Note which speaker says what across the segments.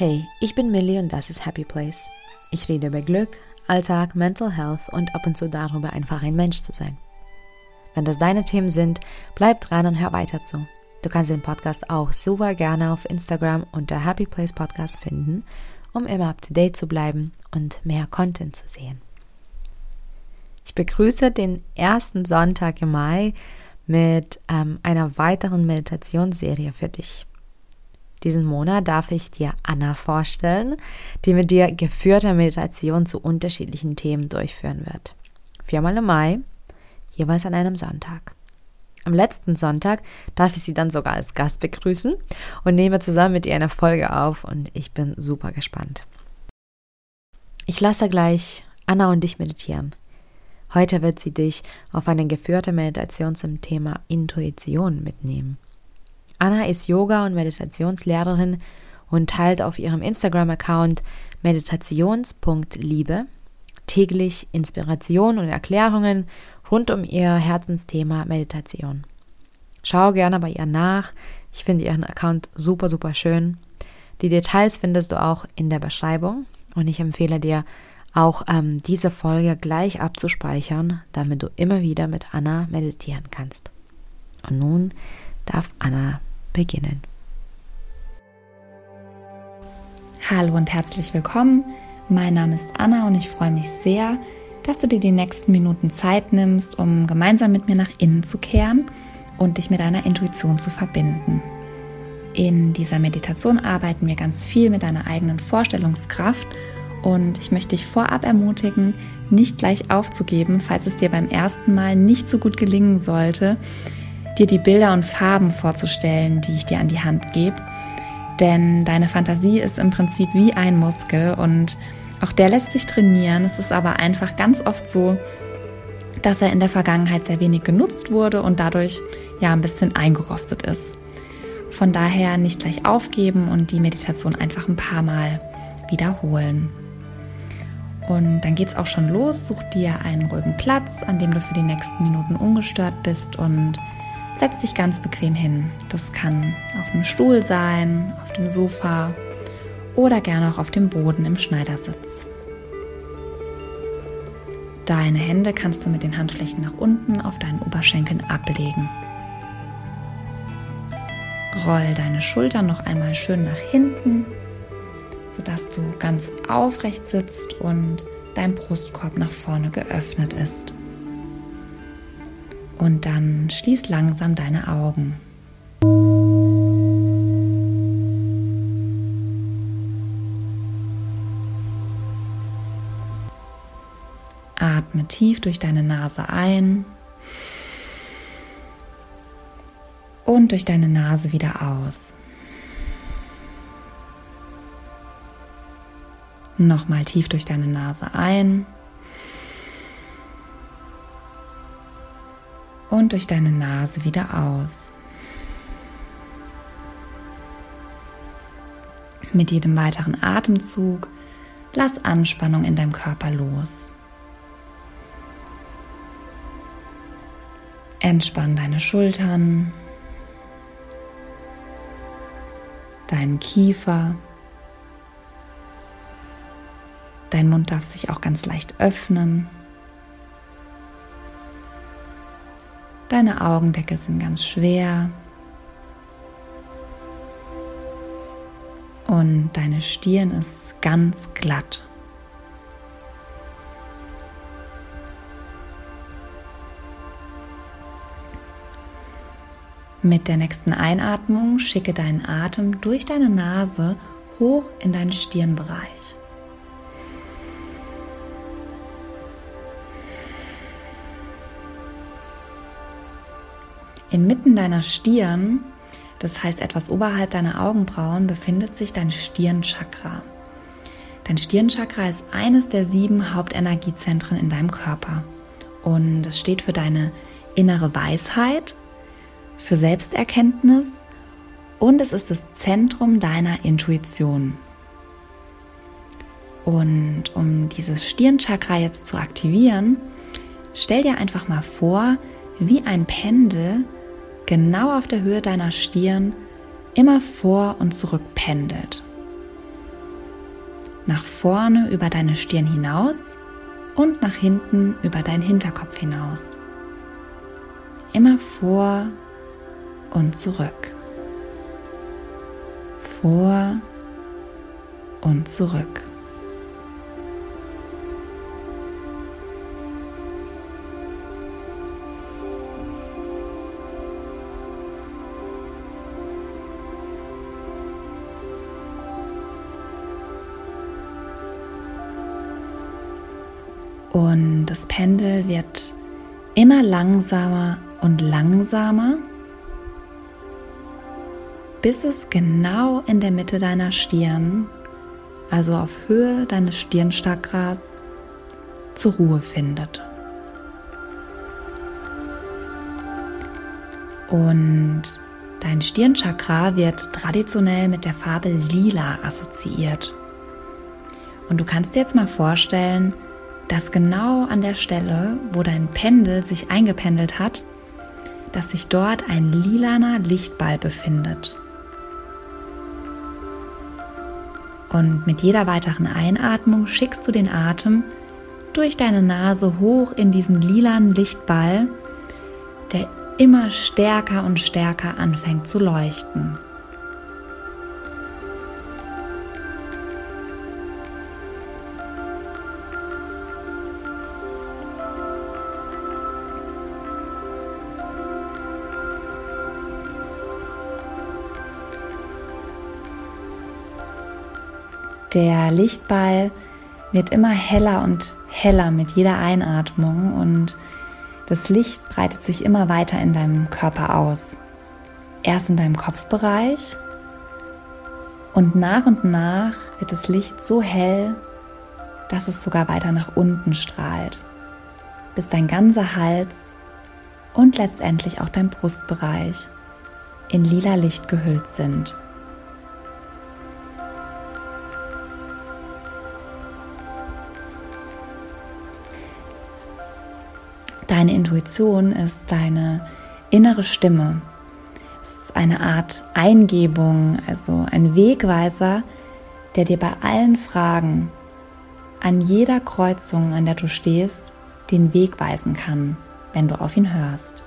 Speaker 1: Hey, ich bin Millie und das ist Happy Place. Ich rede über Glück, Alltag, Mental Health und ab und zu darüber, einfach ein Mensch zu sein. Wenn das deine Themen sind, bleib dran und hör weiter zu. Du kannst den Podcast auch super gerne auf Instagram unter Happy Place Podcast finden, um immer up to date zu bleiben und mehr Content zu sehen. Ich begrüße den ersten Sonntag im Mai mit ähm, einer weiteren Meditationsserie für dich. Diesen Monat darf ich dir Anna vorstellen, die mit dir geführte Meditation zu unterschiedlichen Themen durchführen wird. Viermal im Mai, jeweils an einem Sonntag. Am letzten Sonntag darf ich sie dann sogar als Gast begrüßen und nehme zusammen mit ihr eine Folge auf und ich bin super gespannt. Ich lasse gleich Anna und dich meditieren. Heute wird sie dich auf eine geführte Meditation zum Thema Intuition mitnehmen. Anna ist Yoga- und Meditationslehrerin und teilt auf ihrem Instagram-Account meditations.liebe täglich Inspiration und Erklärungen rund um ihr Herzensthema Meditation. Schau gerne bei ihr nach. Ich finde ihren Account super, super schön. Die Details findest du auch in der Beschreibung und ich empfehle dir auch ähm, diese Folge gleich abzuspeichern, damit du immer wieder mit Anna meditieren kannst. Und nun darf Anna beginnen.
Speaker 2: Hallo und herzlich willkommen. Mein Name ist Anna und ich freue mich sehr, dass du dir die nächsten Minuten Zeit nimmst, um gemeinsam mit mir nach innen zu kehren und dich mit deiner Intuition zu verbinden. In dieser Meditation arbeiten wir ganz viel mit deiner eigenen Vorstellungskraft und ich möchte dich vorab ermutigen, nicht gleich aufzugeben, falls es dir beim ersten Mal nicht so gut gelingen sollte, dir die Bilder und Farben vorzustellen, die ich dir an die Hand gebe. Denn deine Fantasie ist im Prinzip wie ein Muskel und auch der lässt sich trainieren. Es ist aber einfach ganz oft so, dass er in der Vergangenheit sehr wenig genutzt wurde und dadurch ja ein bisschen eingerostet ist. Von daher nicht gleich aufgeben und die Meditation einfach ein paar Mal wiederholen. Und dann geht es auch schon los. Such dir einen ruhigen Platz, an dem du für die nächsten Minuten ungestört bist und Setz dich ganz bequem hin. Das kann auf dem Stuhl sein, auf dem Sofa oder gerne auch auf dem Boden im Schneidersitz. Deine Hände kannst du mit den Handflächen nach unten auf deinen Oberschenkeln ablegen. Roll deine Schultern noch einmal schön nach hinten, sodass du ganz aufrecht sitzt und dein Brustkorb nach vorne geöffnet ist. Und dann schließ langsam deine Augen. Atme tief durch deine Nase ein und durch deine Nase wieder aus. Nochmal tief durch deine Nase ein und durch deine Nase wieder aus. Mit jedem weiteren Atemzug lass Anspannung in deinem Körper los. Entspann deine Schultern, deinen Kiefer. Dein Mund darf sich auch ganz leicht öffnen. Deine Augendecke sind ganz schwer. Und deine Stirn ist ganz glatt. Mit der nächsten Einatmung schicke deinen Atem durch deine Nase hoch in deinen Stirnbereich. Inmitten deiner Stirn, das heißt etwas oberhalb deiner Augenbrauen, befindet sich dein Stirnchakra. Dein Stirnchakra ist eines der sieben Hauptenergiezentren in deinem Körper und es steht für deine innere Weisheit, für Selbsterkenntnis und es ist das Zentrum deiner Intuition. Und um dieses Stirnchakra jetzt zu aktivieren, stell dir einfach mal vor, wie ein Pendel genau auf der Höhe deiner Stirn immer vor und zurück pendelt. nach vorne über deine Stirn hinaus und nach hinten über deinen Hinterkopf hinaus. Immer vor und zurück. Vor und zurück. Und das Pendel wird immer langsamer und langsamer, bis es genau in der Mitte deiner Stirn, also auf Höhe deines Stirnchakras, zur Ruhe findet. Und dein Stirnchakra wird traditionell mit der Farbe Lila assoziiert. Und du kannst dir jetzt mal vorstellen, dass genau an der Stelle, wo dein Pendel sich eingependelt hat, dass sich dort ein lilaner Lichtball befindet. Und mit jeder weiteren Einatmung schickst du den Atem durch deine Nase hoch in diesen lilanen Lichtball, der immer stärker und stärker anfängt zu leuchten. Der Lichtball wird immer heller und heller mit jeder Einatmung und das Licht breitet sich immer weiter in deinem Körper aus. Erst in deinem Kopfbereich und nach und nach wird das Licht so hell, dass es sogar weiter nach unten strahlt, bis dein ganzer Hals und letztendlich auch dein Brustbereich in lila Licht gehüllt sind. Deine Intuition ist deine innere Stimme. Es ist eine Art Eingebung, also ein Wegweiser, der dir bei allen Fragen an jeder Kreuzung, an der du stehst, den Weg weisen kann, wenn du auf ihn hörst.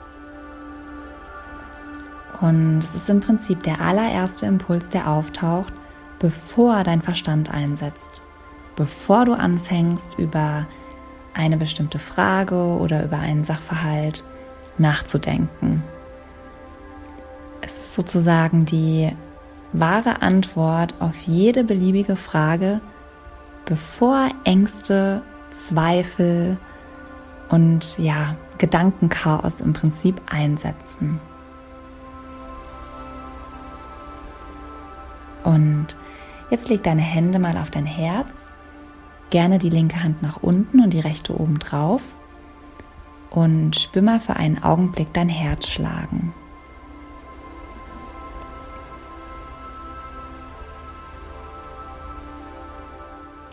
Speaker 2: Und es ist im Prinzip der allererste Impuls, der auftaucht, bevor dein Verstand einsetzt, bevor du anfängst, über eine bestimmte Frage oder über einen Sachverhalt nachzudenken. Es ist sozusagen die wahre Antwort auf jede beliebige Frage, bevor Ängste, Zweifel und ja, Gedankenchaos im Prinzip einsetzen. Und jetzt leg deine Hände mal auf dein Herz Gerne die linke Hand nach unten und die rechte oben drauf. Und spür mal für einen Augenblick dein Herz schlagen.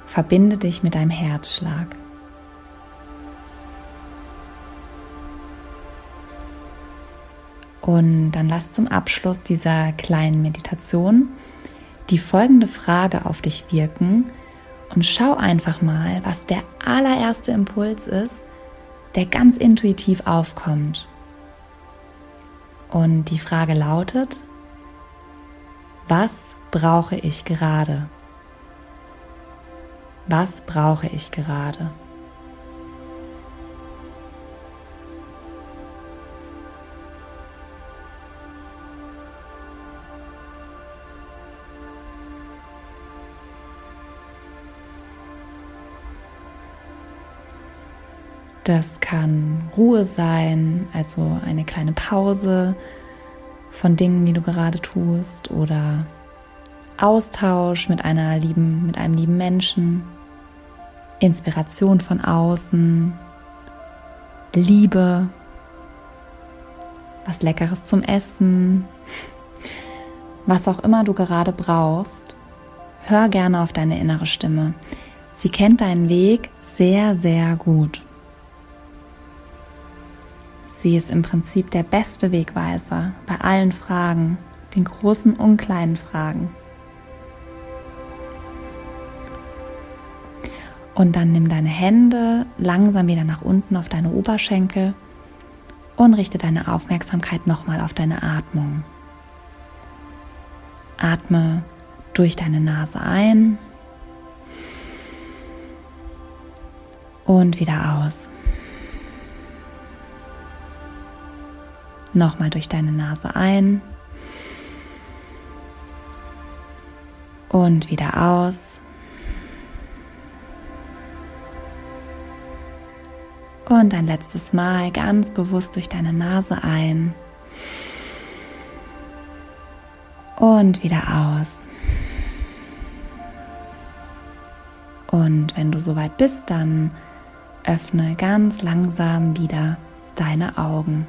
Speaker 2: Verbinde dich mit deinem Herzschlag. Und dann lass zum Abschluss dieser kleinen Meditation die folgende Frage auf dich wirken, und schau einfach mal, was der allererste Impuls ist, der ganz intuitiv aufkommt. Und die Frage lautet, was brauche ich gerade? Was brauche ich gerade? Das kann Ruhe sein, also eine kleine Pause von Dingen, die du gerade tust, oder Austausch mit einer lieben, mit einem lieben Menschen, Inspiration von außen, Liebe, was Leckeres zum Essen, was auch immer du gerade brauchst. Hör gerne auf deine innere Stimme. Sie kennt deinen Weg sehr, sehr gut. Sie ist im Prinzip der beste Wegweiser bei allen Fragen, den großen und kleinen Fragen. Und dann nimm deine Hände langsam wieder nach unten auf deine Oberschenkel und richte deine Aufmerksamkeit nochmal auf deine Atmung. Atme durch deine Nase ein und wieder aus. Nochmal durch deine Nase ein und wieder aus. Und ein letztes Mal ganz bewusst durch deine Nase ein. Und wieder aus. Und wenn du soweit bist, dann öffne ganz langsam wieder deine Augen.